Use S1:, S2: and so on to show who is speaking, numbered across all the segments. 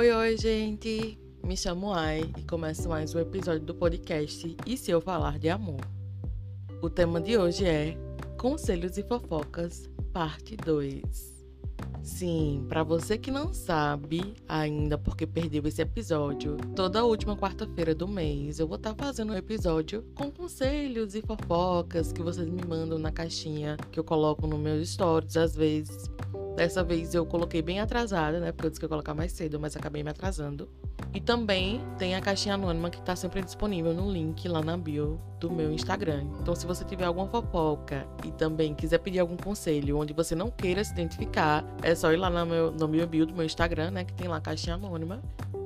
S1: Oi, oi, gente! Me chamo Ai e começa mais um episódio do podcast E se eu falar de amor? O tema de hoje é Conselhos e Fofocas, parte 2. Sim, para você que não sabe ainda porque perdeu esse episódio, toda última quarta-feira do mês eu vou estar tá fazendo um episódio com conselhos e fofocas que vocês me mandam na caixinha que eu coloco no meus stories às vezes. Dessa vez eu coloquei bem atrasada, né? Porque eu disse que ia colocar mais cedo, mas acabei me atrasando. E também tem a caixinha anônima que está sempre disponível no link lá na bio do meu Instagram. Então, se você tiver alguma fofoca e também quiser pedir algum conselho onde você não queira se identificar, é só ir lá no meu, no meu bio do meu Instagram, né? Que tem lá a caixinha anônima.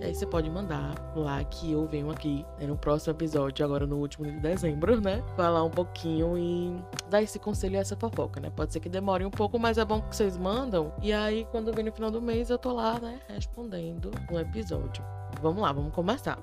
S1: Aí você pode mandar lá que eu venho aqui né, no próximo episódio, agora no último de dezembro, né? Falar um pouquinho e dar esse conselho e essa fofoca, né? Pode ser que demore um pouco, mas é bom que vocês mandam. E aí, quando vem no final do mês, eu tô lá, né? Respondendo um episódio. Vamos lá, vamos começar.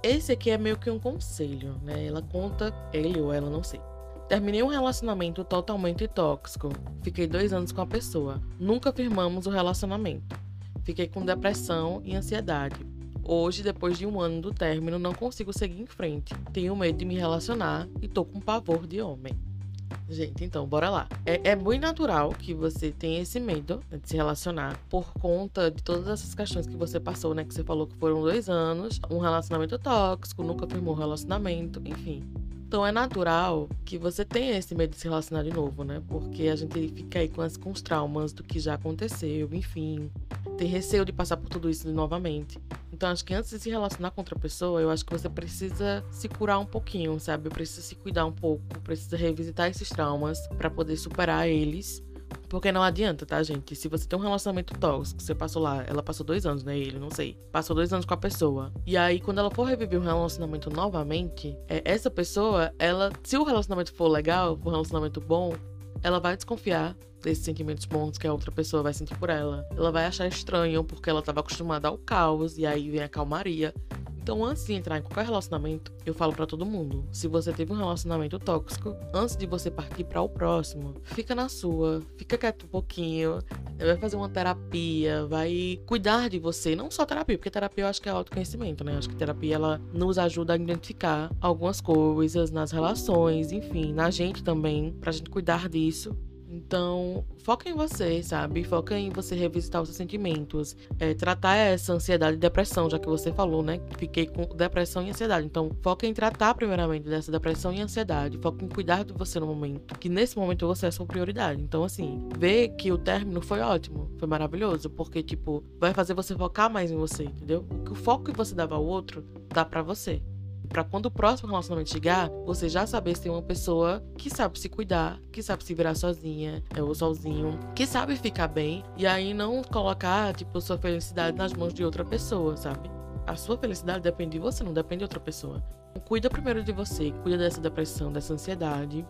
S1: Esse aqui é meio que um conselho, né? Ela conta, ele ou ela, não sei. Terminei um relacionamento totalmente tóxico. Fiquei dois anos com a pessoa. Nunca firmamos o relacionamento. Fiquei com depressão e ansiedade. Hoje, depois de um ano do término, não consigo seguir em frente. Tenho medo de me relacionar e tô com pavor de homem. Gente, então, bora lá. É, é muito natural que você tenha esse medo né, de se relacionar por conta de todas essas questões que você passou, né? Que você falou que foram dois anos, um relacionamento tóxico, nunca firmou um relacionamento, enfim. Então é natural que você tenha esse medo de se relacionar de novo, né? Porque a gente fica aí com, as, com os traumas do que já aconteceu, enfim. Tem receio de passar por tudo isso novamente. Então acho que antes de se relacionar com outra pessoa, eu acho que você precisa se curar um pouquinho, sabe? Precisa se cuidar um pouco, precisa revisitar esses traumas para poder superar eles porque não adianta, tá, gente? Se você tem um relacionamento tóxico, você passou lá, ela passou dois anos, né? Ele, não sei. Passou dois anos com a pessoa. E aí, quando ela for reviver um relacionamento novamente, é, essa pessoa, ela. Se o relacionamento for legal, for um relacionamento bom, ela vai desconfiar desses sentimentos bons que a outra pessoa vai sentir por ela. Ela vai achar estranho porque ela estava acostumada ao caos e aí vem a calmaria. Então, antes de entrar em qualquer relacionamento, eu falo para todo mundo: se você teve um relacionamento tóxico, antes de você partir para o próximo, fica na sua, fica quieto um pouquinho, vai fazer uma terapia, vai cuidar de você, não só terapia, porque terapia eu acho que é autoconhecimento, né? Acho que terapia ela nos ajuda a identificar algumas coisas nas relações, enfim, na gente também, pra gente cuidar disso então, foca em você, sabe? Foca em você revisitar os seus sentimentos. É, tratar essa ansiedade e depressão, já que você falou, né? Fiquei com depressão e ansiedade. Então, foca em tratar primeiramente dessa depressão e ansiedade. Foca em cuidar de você no momento. Que nesse momento você é sua prioridade. Então, assim, ver que o término foi ótimo, foi maravilhoso. Porque, tipo, vai fazer você focar mais em você, entendeu? O foco que você dava ao outro, dá para você para quando o próximo relacionamento chegar, você já saber se tem uma pessoa que sabe se cuidar, que sabe se virar sozinha ou sozinho, que sabe ficar bem e aí não colocar, tipo, sua felicidade nas mãos de outra pessoa, sabe? A sua felicidade depende de você, não depende de outra pessoa. Cuida primeiro de você, cuida dessa depressão, dessa ansiedade,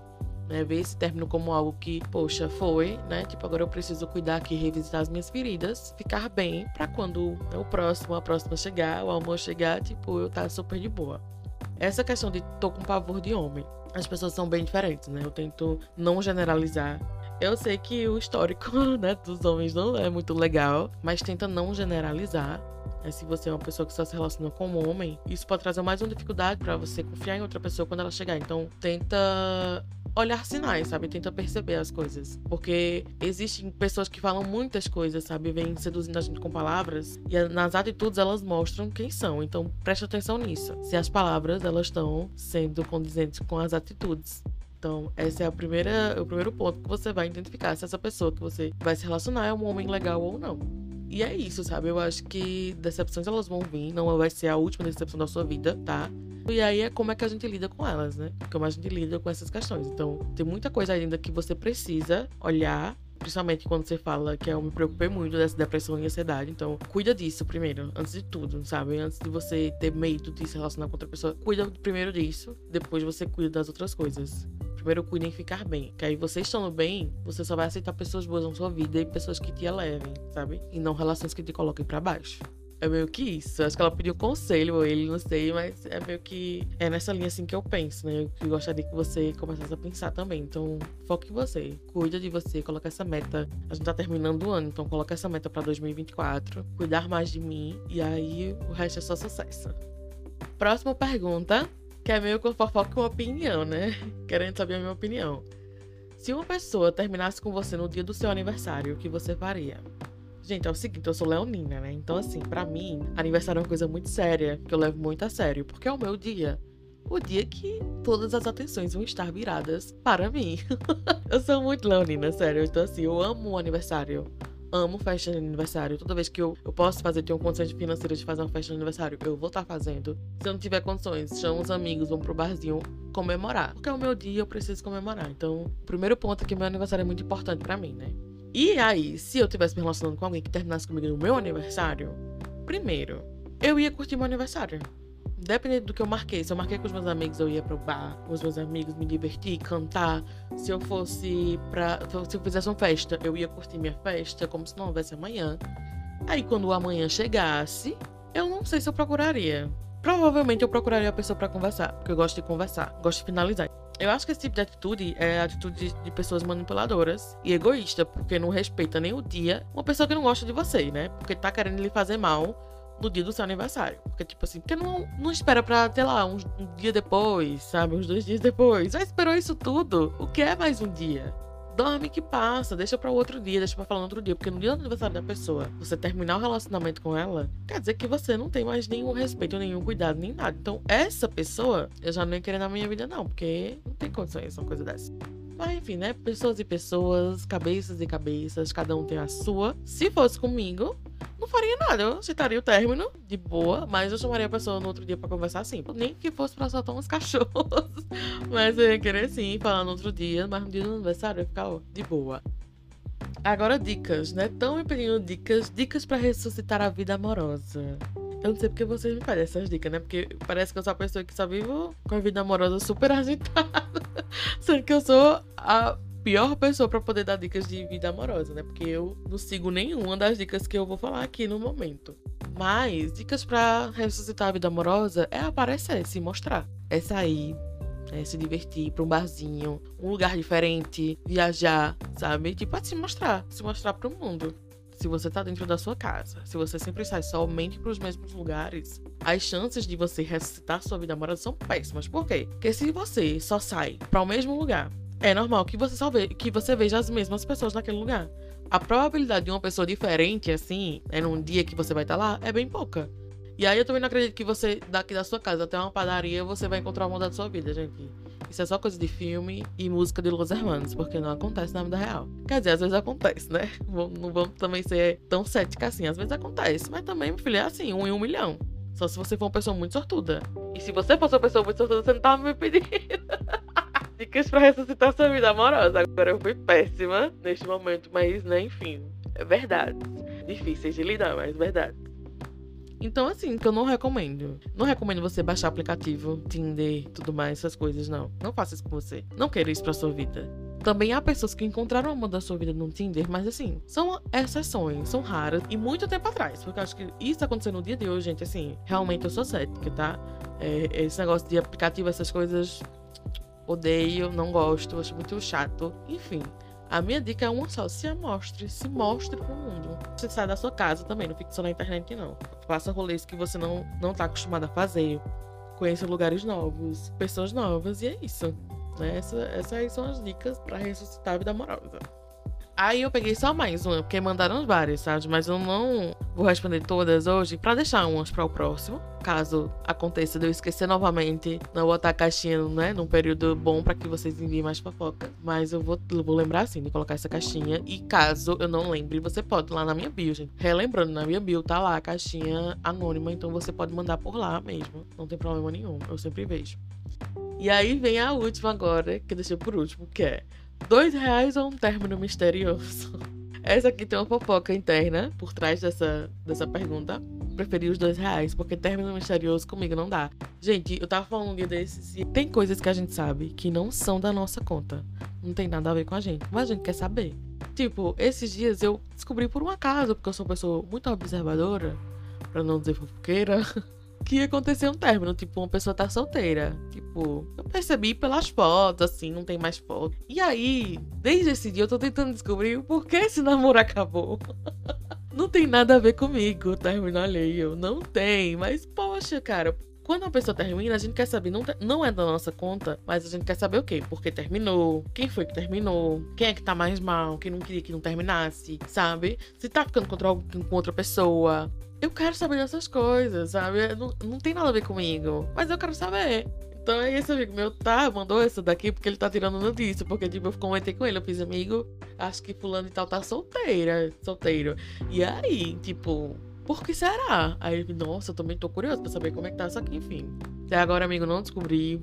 S1: né? Ver esse término como algo que, poxa, foi, né? Tipo, agora eu preciso cuidar aqui, revisitar as minhas feridas, ficar bem, para quando né, o próximo, a próxima chegar, o amor chegar, tipo, eu tá super de boa. Essa questão de tô com pavor de homem, as pessoas são bem diferentes, né? Eu tento não generalizar. Eu sei que o histórico né, dos homens não é muito legal, mas tenta não generalizar. É, se você é uma pessoa que só se relaciona com um homem, isso pode trazer mais uma dificuldade para você confiar em outra pessoa quando ela chegar. Então, tenta olhar sinais, sabe? Tenta perceber as coisas. Porque existem pessoas que falam muitas coisas, sabe? Vêm seduzindo a gente com palavras e nas atitudes elas mostram quem são. Então preste atenção nisso. Se as palavras elas estão sendo condizentes com as atitudes. Então, esse é a primeira, o primeiro ponto que você vai identificar se essa pessoa que você vai se relacionar é um homem legal ou não. E é isso, sabe? Eu acho que decepções elas vão vir, não vai ser a última decepção da sua vida, tá? E aí é como é que a gente lida com elas, né? Como a gente lida com essas questões. Então, tem muita coisa ainda que você precisa olhar principalmente quando você fala que eu me preocupei muito dessa depressão e ansiedade. Então, cuida disso primeiro, antes de tudo, sabe? Antes de você ter medo de se relacionar com outra pessoa, cuida primeiro disso, depois você cuida das outras coisas. Primeiro cuida em ficar bem. Que aí você estando bem, você só vai aceitar pessoas boas na sua vida e pessoas que te elevem, sabe? E não relações que te coloquem para baixo. É meio que isso. Acho que ela pediu conselho, ou ele, não sei, mas é meio que. É nessa linha assim que eu penso, né? Eu gostaria que você começasse a pensar também. Então, foque em você. Cuida de você, coloca essa meta. A gente tá terminando o ano, então coloca essa meta pra 2024. Cuidar mais de mim. E aí o resto é só sucesso. Próxima pergunta, que é meio que fofoca com opinião, né? Querendo saber a minha opinião. Se uma pessoa terminasse com você no dia do seu aniversário, o que você faria? Gente, é o seguinte, eu sou leonina, né? Então, assim, para mim, aniversário é uma coisa muito séria, que eu levo muito a sério, porque é o meu dia. O dia que todas as atenções vão estar viradas para mim. eu sou muito leonina, sério. Então, assim, eu amo o aniversário amo festa de aniversário. Toda vez que eu, eu posso fazer, tenho condições financeiras de fazer uma festa de aniversário, eu vou estar tá fazendo. Se eu não tiver condições, chamo os amigos, vamos pro barzinho comemorar. Porque é o meu dia, eu preciso comemorar. Então, o primeiro ponto é que meu aniversário é muito importante para mim, né? E aí, se eu tivesse me relacionando com alguém que terminasse comigo no meu aniversário, primeiro, eu ia curtir meu aniversário. Dependendo do que eu marquei. Se eu marquei com os meus amigos, eu ia pro bar com os meus amigos, me divertir, cantar. Se eu fosse pra. Se eu fizesse uma festa, eu ia curtir minha festa como se não houvesse amanhã. Aí quando o amanhã chegasse, eu não sei se eu procuraria. Provavelmente eu procuraria a pessoa para conversar, porque eu gosto de conversar, gosto de finalizar. Eu acho que esse tipo de atitude é a atitude de pessoas manipuladoras e egoísta, porque não respeita nem o dia uma pessoa que não gosta de você, né? Porque tá querendo lhe fazer mal no dia do seu aniversário. Porque, tipo assim, porque não, não espera pra, sei lá, um, um dia depois, sabe? Uns dois dias depois. Já esperou isso tudo? O que é mais um dia? Dorme que passa, deixa para outro dia, deixa pra falar no outro dia. Porque no dia do aniversário da pessoa, você terminar o relacionamento com ela, quer dizer que você não tem mais nenhum respeito, nenhum cuidado, nem nada. Então, essa pessoa, eu já não ia querer na minha vida, não, porque não tem condições uma coisa dessa. Mas enfim, né? Pessoas e pessoas, cabeças e cabeças, cada um tem a sua. Se fosse comigo, faria nada. Eu aceitaria o término de boa, mas eu chamaria a pessoa no outro dia pra conversar assim. Nem que fosse pra soltar uns cachorros. mas eu ia querer sim falar no outro dia, mas no dia do aniversário eu ia ficar ó, de boa. Agora dicas, né? Tão me pedindo dicas, dicas para ressuscitar a vida amorosa. Eu não sei porque vocês me pedem essas dicas, né? Porque parece que eu sou a pessoa que só vivo com a vida amorosa super agitada. Sendo que eu sou a pior pessoa para poder dar dicas de vida amorosa, né? Porque eu não sigo nenhuma das dicas que eu vou falar aqui no momento. Mas dicas para ressuscitar a vida amorosa é aparecer, se mostrar, é sair, é se divertir para um barzinho, um lugar diferente, viajar, sabe? Tipo, é se mostrar, se mostrar para o mundo. Se você tá dentro da sua casa, se você sempre sai somente para os mesmos lugares, as chances de você ressuscitar sua vida amorosa são péssimas. Por quê? Porque se você só sai para o mesmo lugar é normal que você só ve que você veja as mesmas pessoas naquele lugar. A probabilidade de uma pessoa diferente, assim, é num dia que você vai estar tá lá, é bem pouca. E aí eu também não acredito que você, daqui da sua casa até uma padaria, você vai encontrar o amor da sua vida, gente. Isso é só coisa de filme e música de Los Hermanos, porque não acontece na vida real. Quer dizer, às vezes acontece, né? Não vamos também ser tão cética assim. Às vezes acontece, mas também, meu filho, é assim, um em um milhão. Só se você for uma pessoa muito sortuda. E se você fosse uma pessoa muito sortuda, você não tava me pedindo. dicas para ressuscitar sua vida amorosa. Agora eu fui péssima neste momento, mas né, enfim, é verdade. Difíceis de lidar, mas verdade. Então, assim, que eu não recomendo. Não recomendo você baixar aplicativo, Tinder, tudo mais, essas coisas, não. Não faça isso com você. Não queira isso pra sua vida. Também há pessoas que encontraram o amor da sua vida no Tinder, mas assim, são exceções, são raras e muito tempo atrás. Porque eu acho que isso aconteceu no dia de hoje, gente. Assim, realmente eu sou cética, tá? É, esse negócio de aplicativo, essas coisas, odeio, não gosto, acho muito chato. Enfim, a minha dica é uma só: se amostre, se mostre pro mundo. Você sai da sua casa também, não fique só na internet, não. Faça rolês que você não, não tá acostumado a fazer. Conheça lugares novos, pessoas novas, e é isso. Né? Essa, essas são as dicas para ressuscitar a vida amorosa. Aí eu peguei só mais uma, porque mandaram várias, sabe? Mas eu não vou responder todas hoje, para deixar umas para o próximo. Caso aconteça de eu esquecer novamente, não botar a caixinha, né? Num período bom para que vocês enviem mais fofoca. Mas eu vou, vou lembrar assim de colocar essa caixinha. E caso eu não lembre, você pode lá na minha bio, gente. Relembrando, na minha bio tá lá a caixinha anônima, então você pode mandar por lá mesmo. Não tem problema nenhum, eu sempre vejo. E aí vem a última agora, que eu deixei por último, que é Dois reais ou um término misterioso? Essa aqui tem uma fofoca interna por trás dessa, dessa pergunta. Preferi os dois reais, porque término misterioso comigo não dá. Gente, eu tava falando um dia desses e tem coisas que a gente sabe que não são da nossa conta. Não tem nada a ver com a gente, mas a gente quer saber. Tipo, esses dias eu descobri por um acaso, porque eu sou uma pessoa muito observadora, pra não dizer fofoqueira, que ia acontecer um término. Tipo, uma pessoa tá solteira. Tipo, eu percebi pelas fotos, assim, não tem mais foto. E aí, desde esse dia, eu tô tentando descobrir o porquê esse namoro acabou. não tem nada a ver comigo, término alheio. Não tem, mas poxa, cara, quando uma pessoa termina, a gente quer saber, não, não é da nossa conta, mas a gente quer saber o quê? Por que terminou? Quem foi que terminou? Quem é que tá mais mal? Quem não queria que não terminasse? Sabe? Se tá ficando com outra pessoa. Eu quero saber dessas coisas, sabe? Não, não tem nada a ver comigo, mas eu quero saber. Então aí esse amigo meu tá, mandou essa daqui porque ele tá tirando notícia. Porque, tipo, eu comentei com ele, eu fiz amigo, acho que fulano e tal tá solteira, solteiro. E aí, tipo, por que será? Aí nossa, eu também tô curioso pra saber como é que tá. Só que, enfim. Até agora, amigo, não descobri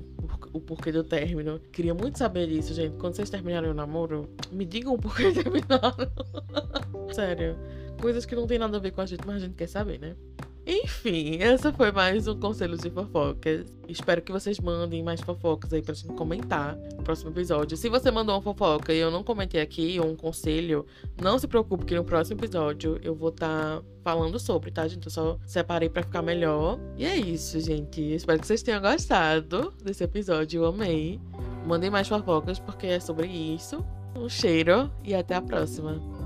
S1: o porquê do término. Queria muito saber disso, gente. Quando vocês terminarem o namoro, me digam por que terminaram. Sério. Coisas que não tem nada a ver com a gente, mas a gente quer saber, né? Enfim, essa foi mais um Conselhos e Fofocas. Espero que vocês mandem mais fofocas aí pra gente comentar no próximo episódio. Se você mandou uma fofoca e eu não comentei aqui, ou um conselho, não se preocupe que no próximo episódio eu vou estar tá falando sobre, tá, gente? Eu só separei para ficar melhor. E é isso, gente. Espero que vocês tenham gostado desse episódio. Eu amei. Mandem mais fofocas porque é sobre isso. Um cheiro e até a próxima.